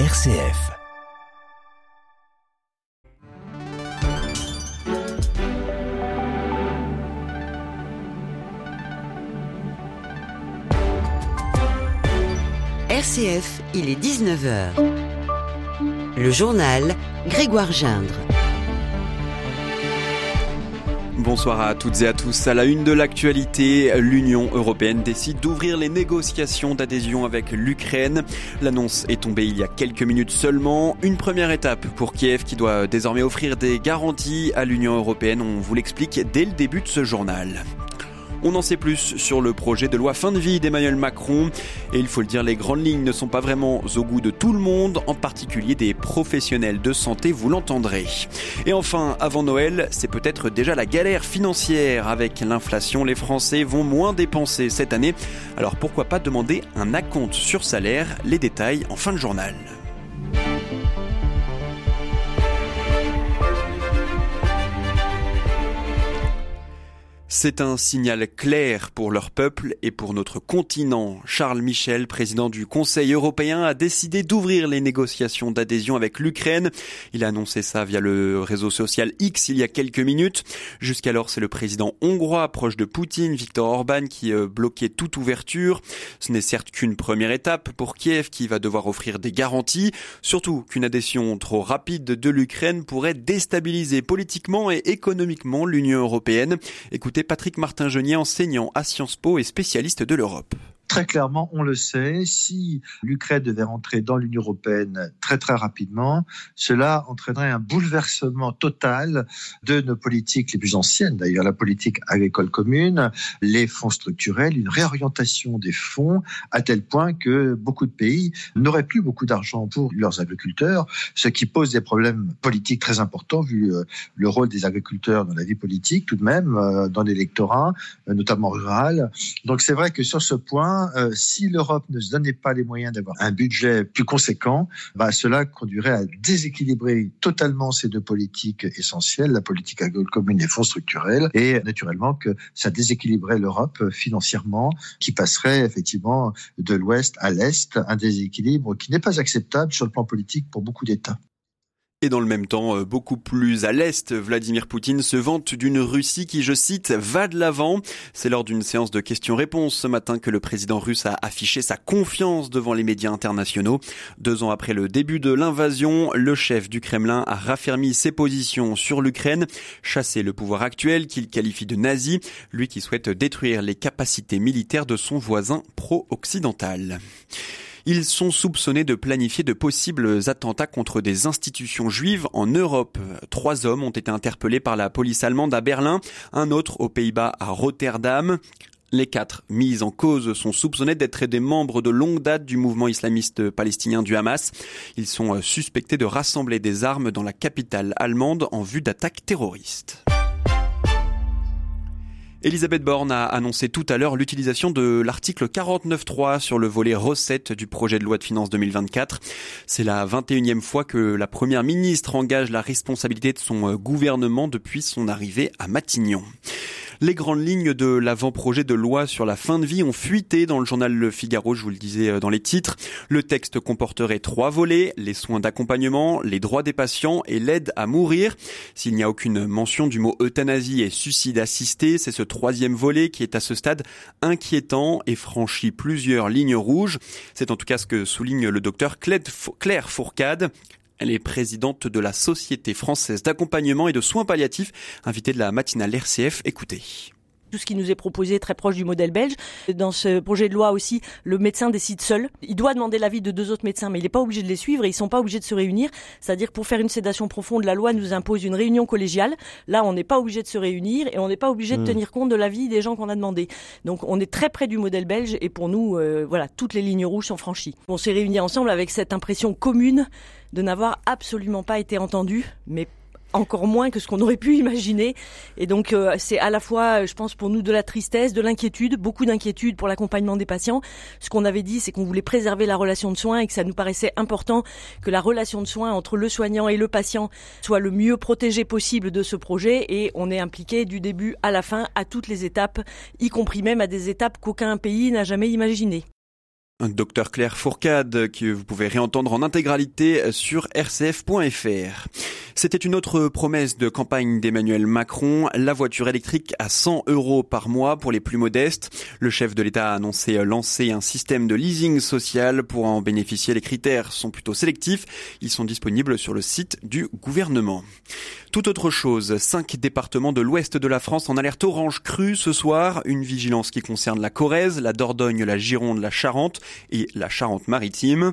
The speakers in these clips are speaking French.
RCF. RCF, il est 19h. Le journal Grégoire Gindre. Bonsoir à toutes et à tous. À la une de l'actualité, l'Union européenne décide d'ouvrir les négociations d'adhésion avec l'Ukraine. L'annonce est tombée il y a quelques minutes seulement. Une première étape pour Kiev qui doit désormais offrir des garanties à l'Union européenne. On vous l'explique dès le début de ce journal. On en sait plus sur le projet de loi fin de vie d'Emmanuel Macron. Et il faut le dire, les grandes lignes ne sont pas vraiment au goût de tout le monde, en particulier des professionnels de santé, vous l'entendrez. Et enfin, avant Noël, c'est peut-être déjà la galère financière. Avec l'inflation, les Français vont moins dépenser cette année. Alors pourquoi pas demander un acompte sur salaire? Les détails en fin de journal. C'est un signal clair pour leur peuple et pour notre continent. Charles Michel, président du Conseil européen, a décidé d'ouvrir les négociations d'adhésion avec l'Ukraine. Il a annoncé ça via le réseau social X il y a quelques minutes. Jusqu'alors, c'est le président hongrois proche de Poutine, Viktor Orban, qui euh, bloquait toute ouverture. Ce n'est certes qu'une première étape pour Kiev qui va devoir offrir des garanties, surtout qu'une adhésion trop rapide de l'Ukraine pourrait déstabiliser politiquement et économiquement l'Union européenne. Écoutez Patrick Martin-Genier, enseignant à Sciences Po et spécialiste de l'Europe. Très clairement, on le sait, si l'Ukraine devait rentrer dans l'Union européenne très très rapidement, cela entraînerait un bouleversement total de nos politiques les plus anciennes, d'ailleurs la politique agricole commune, les fonds structurels, une réorientation des fonds à tel point que beaucoup de pays n'auraient plus beaucoup d'argent pour leurs agriculteurs, ce qui pose des problèmes politiques très importants vu euh, le rôle des agriculteurs dans la vie politique tout de même, euh, dans l'électorat, euh, notamment rural. Donc c'est vrai que sur ce point, euh, si l'Europe ne se donnait pas les moyens d'avoir un budget plus conséquent, bah, cela conduirait à déséquilibrer totalement ces deux politiques essentielles, la politique agricole commune et fonds structurels, et naturellement que ça déséquilibrerait l'Europe financièrement, qui passerait effectivement de l'ouest à l'est, un déséquilibre qui n'est pas acceptable sur le plan politique pour beaucoup d'États. Et dans le même temps, euh, beaucoup plus à l'est, Vladimir Poutine se vante d'une Russie qui, je cite, va de l'avant. C'est lors d'une séance de questions-réponses ce matin que le président russe a affiché sa confiance devant les médias internationaux. Deux ans après le début de l'invasion, le chef du Kremlin a raffermi ses positions sur l'Ukraine, chassé le pouvoir actuel qu'il qualifie de nazi, lui qui souhaite détruire les capacités militaires de son voisin pro-occidental. Ils sont soupçonnés de planifier de possibles attentats contre des institutions juives en Europe. Trois hommes ont été interpellés par la police allemande à Berlin, un autre aux Pays-Bas à Rotterdam. Les quatre mis en cause sont soupçonnés d'être des membres de longue date du mouvement islamiste palestinien du Hamas. Ils sont suspectés de rassembler des armes dans la capitale allemande en vue d'attaques terroristes. Elisabeth Borne a annoncé tout à l'heure l'utilisation de l'article 49.3 sur le volet recettes du projet de loi de finances 2024. C'est la 21e fois que la première ministre engage la responsabilité de son gouvernement depuis son arrivée à Matignon. Les grandes lignes de l'avant-projet de loi sur la fin de vie ont fuité dans le journal Le Figaro, je vous le disais euh, dans les titres. Le texte comporterait trois volets, les soins d'accompagnement, les droits des patients et l'aide à mourir. S'il n'y a aucune mention du mot euthanasie et suicide assisté, c'est ce troisième volet qui est à ce stade inquiétant et franchit plusieurs lignes rouges. C'est en tout cas ce que souligne le docteur Claire Fourcade. Elle est présidente de la Société française d'accompagnement et de soins palliatifs, invitée de la matinale RCF. Écoutez tout ce qui nous est proposé très proche du modèle belge. Dans ce projet de loi aussi, le médecin décide seul. Il doit demander l'avis de deux autres médecins, mais il n'est pas obligé de les suivre et ils sont pas obligés de se réunir. C'est-à-dire pour faire une sédation profonde, la loi nous impose une réunion collégiale. Là, on n'est pas obligé de se réunir et on n'est pas obligé de hmm. tenir compte de l'avis des gens qu'on a demandé. Donc on est très près du modèle belge et pour nous, euh, voilà, toutes les lignes rouges sont franchies. On s'est réunis ensemble avec cette impression commune de n'avoir absolument pas été entendu, mais encore moins que ce qu'on aurait pu imaginer. Et donc euh, c'est à la fois, je pense, pour nous de la tristesse, de l'inquiétude, beaucoup d'inquiétude pour l'accompagnement des patients. Ce qu'on avait dit, c'est qu'on voulait préserver la relation de soins et que ça nous paraissait important que la relation de soins entre le soignant et le patient soit le mieux protégée possible de ce projet. Et on est impliqué du début à la fin, à toutes les étapes, y compris même à des étapes qu'aucun pays n'a jamais imaginées. Docteur Claire Fourcade, que vous pouvez réentendre en intégralité sur rcf.fr. C'était une autre promesse de campagne d'Emmanuel Macron, la voiture électrique à 100 euros par mois pour les plus modestes. Le chef de l'État a annoncé lancer un système de leasing social pour en bénéficier. Les critères sont plutôt sélectifs. Ils sont disponibles sur le site du gouvernement. Tout autre chose, cinq départements de l'ouest de la France en alerte orange crue ce soir. Une vigilance qui concerne la Corrèze, la Dordogne, la Gironde, la Charente et la Charente-Maritime.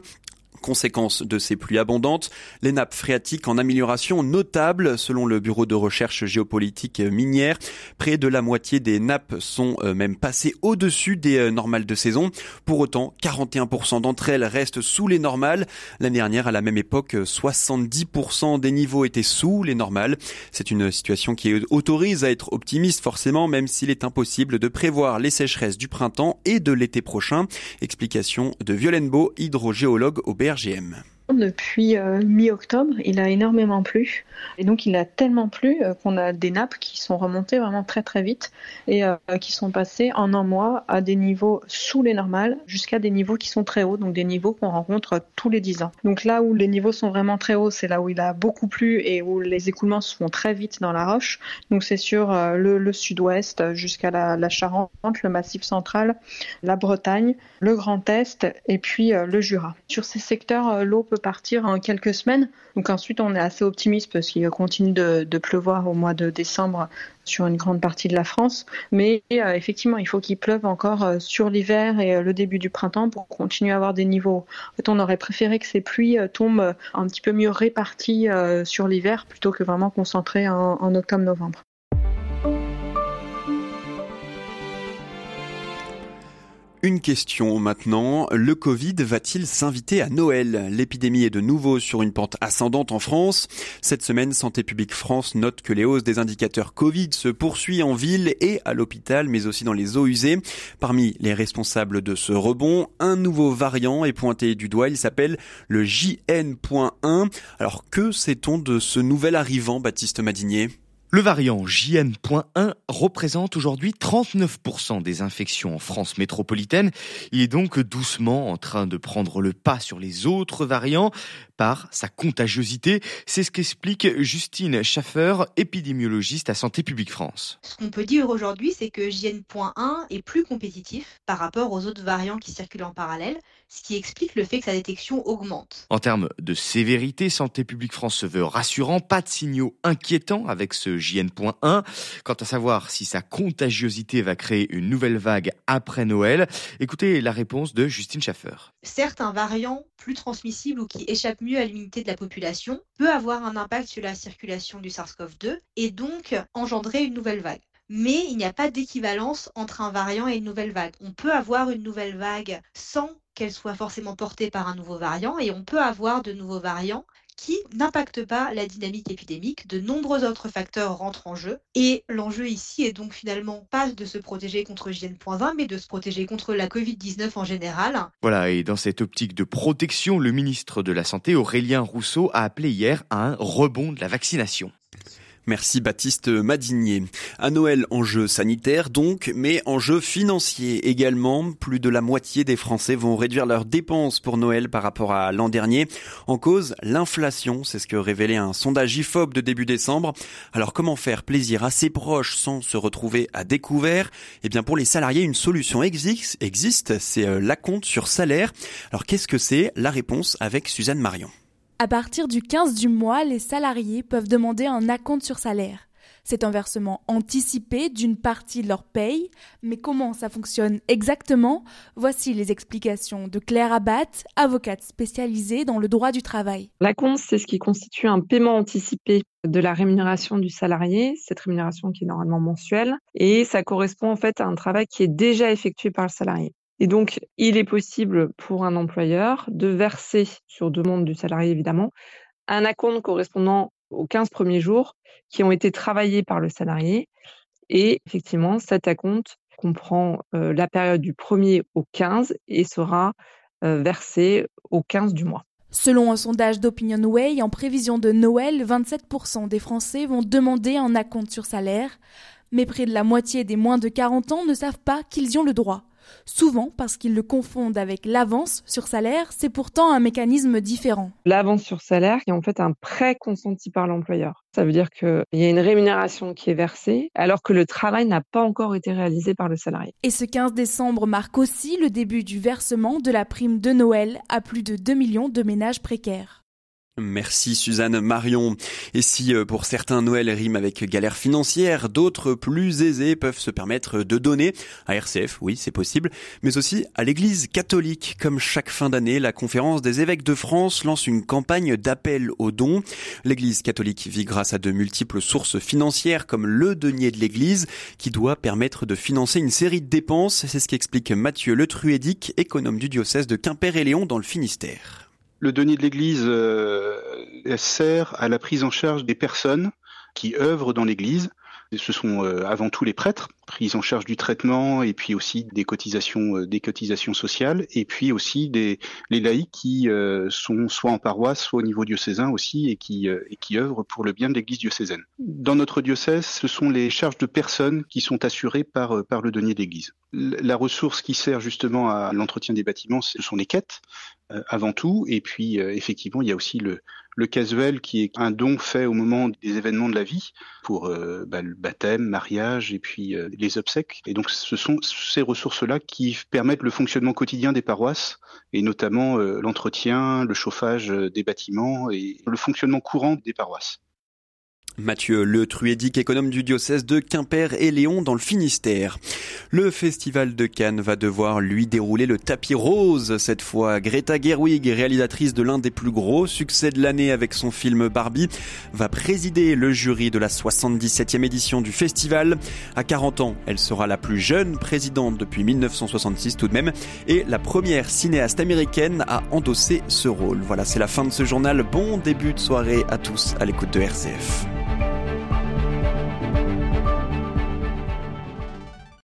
Conséquence de ces pluies abondantes, les nappes phréatiques en amélioration notable selon le Bureau de recherche géopolitique minière. Près de la moitié des nappes sont euh, même passées au-dessus des euh, normales de saison. Pour autant, 41% d'entre elles restent sous les normales. L'année dernière, à la même époque, 70% des niveaux étaient sous les normales. C'est une situation qui autorise à être optimiste forcément, même s'il est impossible de prévoir les sécheresses du printemps et de l'été prochain. Explication de Violaine Beau, hydrogéologue au BR depuis euh, mi-octobre, il a énormément plu. Et donc, il a tellement plu euh, qu'on a des nappes qui sont remontées vraiment très très vite et euh, qui sont passées en un mois à des niveaux sous les normales jusqu'à des niveaux qui sont très hauts, donc des niveaux qu'on rencontre tous les 10 ans. Donc là où les niveaux sont vraiment très hauts, c'est là où il a beaucoup plu et où les écoulements se font très vite dans la roche. Donc c'est sur le, sud-ouest jusqu'à la, la, Charente, le Massif central, la Bretagne, le Grand Est et puis le Jura. Sur ces secteurs, l'eau peut partir en quelques semaines. Donc ensuite, on est assez optimiste parce qu'il continue de, pleuvoir au mois de décembre sur une grande partie de la France. Mais euh, effectivement, il faut qu'il pleuve encore euh, sur l'hiver et euh, le début du printemps pour continuer à avoir des niveaux. On aurait préféré que ces pluies tombent un petit peu mieux réparties sur l'hiver plutôt que vraiment concentrées en octobre-novembre. Une question maintenant. Le Covid va-t-il s'inviter à Noël? L'épidémie est de nouveau sur une pente ascendante en France. Cette semaine, Santé publique France note que les hausses des indicateurs Covid se poursuivent en ville et à l'hôpital, mais aussi dans les eaux usées. Parmi les responsables de ce rebond, un nouveau variant est pointé du doigt. Il s'appelle le JN.1. Alors que sait-on de ce nouvel arrivant, Baptiste Madinier? Le variant JN.1 représente aujourd'hui 39% des infections en France métropolitaine. Il est donc doucement en train de prendre le pas sur les autres variants par sa contagiosité. C'est ce qu'explique Justine Schaffer, épidémiologiste à Santé publique France. Ce qu'on peut dire aujourd'hui, c'est que JN.1 est plus compétitif par rapport aux autres variants qui circulent en parallèle, ce qui explique le fait que sa détection augmente. En termes de sévérité, Santé publique France se veut rassurant, pas de signaux inquiétants avec ce JN.1. Quant à savoir si sa contagiosité va créer une nouvelle vague après Noël, écoutez la réponse de Justine Schaffer. Certes, un variant plus transmissible ou qui échappe mieux à l'unité de la population peut avoir un impact sur la circulation du SARS-CoV-2 et donc engendrer une nouvelle vague. Mais il n'y a pas d'équivalence entre un variant et une nouvelle vague. On peut avoir une nouvelle vague sans qu'elle soit forcément portée par un nouveau variant et on peut avoir de nouveaux variants qui n'impactent pas la dynamique épidémique. De nombreux autres facteurs rentrent en jeu. Et l'enjeu ici est donc finalement pas de se protéger contre JN.20, mais de se protéger contre la Covid-19 en général. Voilà, et dans cette optique de protection, le ministre de la Santé, Aurélien Rousseau, a appelé hier à un rebond de la vaccination. Merci Baptiste Madinier. À Noël, enjeu sanitaire donc, mais enjeu financier également. Plus de la moitié des Français vont réduire leurs dépenses pour Noël par rapport à l'an dernier. En cause, l'inflation, c'est ce que révélait un sondage IFOP de début décembre. Alors comment faire plaisir à ses proches sans se retrouver à découvert? Eh bien pour les salariés, une solution existe, c'est euh, la compte sur salaire. Alors qu'est-ce que c'est? La réponse avec Suzanne Marion. À partir du 15 du mois, les salariés peuvent demander un acompte sur salaire. C'est un versement anticipé d'une partie de leur paye, mais comment ça fonctionne exactement? Voici les explications de Claire Abbat, avocate spécialisée dans le droit du travail. L'acompte, c'est ce qui constitue un paiement anticipé de la rémunération du salarié, cette rémunération qui est normalement mensuelle, et ça correspond en fait à un travail qui est déjà effectué par le salarié. Et donc, il est possible pour un employeur de verser, sur demande du salarié évidemment, un acompte correspondant aux 15 premiers jours qui ont été travaillés par le salarié. Et effectivement, cet acompte comprend euh, la période du 1er au 15 et sera euh, versé au 15 du mois. Selon un sondage d'OpinionWay, en prévision de Noël, 27% des Français vont demander un acompte sur salaire, mais près de la moitié des moins de 40 ans ne savent pas qu'ils ont le droit. Souvent parce qu'ils le confondent avec l'avance sur salaire, c'est pourtant un mécanisme différent. L'avance sur salaire est en fait un prêt consenti par l'employeur. Ça veut dire qu'il y a une rémunération qui est versée alors que le travail n'a pas encore été réalisé par le salarié. Et ce 15 décembre marque aussi le début du versement de la prime de Noël à plus de 2 millions de ménages précaires. Merci Suzanne Marion. Et si euh, pour certains Noël rime avec galère financière, d'autres plus aisés peuvent se permettre de donner à RCF, oui c'est possible, mais aussi à l'Église catholique. Comme chaque fin d'année, la conférence des évêques de France lance une campagne d'appel aux dons. L'Église catholique vit grâce à de multiples sources financières comme le denier de l'Église qui doit permettre de financer une série de dépenses. C'est ce qu'explique Mathieu Le Truédic, économe du diocèse de Quimper et Léon dans le Finistère. Le denier de l'Église euh, sert à la prise en charge des personnes qui œuvrent dans l'Église. Ce sont euh, avant tout les prêtres, prise en charge du traitement et puis aussi des cotisations, euh, des cotisations sociales, et puis aussi des, les laïcs qui sont soit en paroisse, soit au niveau diocésain aussi, et qui, et qui œuvrent pour le bien de l'Église diocésaine. Dans notre diocèse, ce sont les charges de personnes qui sont assurées par, par le denier de l'Église. La ressource qui sert justement à l'entretien des bâtiments, ce sont les quêtes. Euh, avant tout. Et puis, euh, effectivement, il y a aussi le, le casuel qui est un don fait au moment des événements de la vie pour euh, bah, le baptême, mariage et puis les obsèques. Et donc, ce sont ces ressources-là qui permettent le fonctionnement quotidien des paroisses et notamment l'entretien, le chauffage des bâtiments et le fonctionnement courant des paroisses. Mathieu Le Truédic, économe du diocèse de Quimper et Léon dans le Finistère. Le festival de Cannes va devoir lui dérouler le tapis rose cette fois. Greta Gerwig, réalisatrice de l'un des plus gros succès de l'année avec son film Barbie, va présider le jury de la 77e édition du festival. À 40 ans, elle sera la plus jeune présidente depuis 1966 tout de même et la première cinéaste américaine à endosser ce rôle. Voilà, c'est la fin de ce journal. Bon début de soirée à tous à l'écoute de RCF.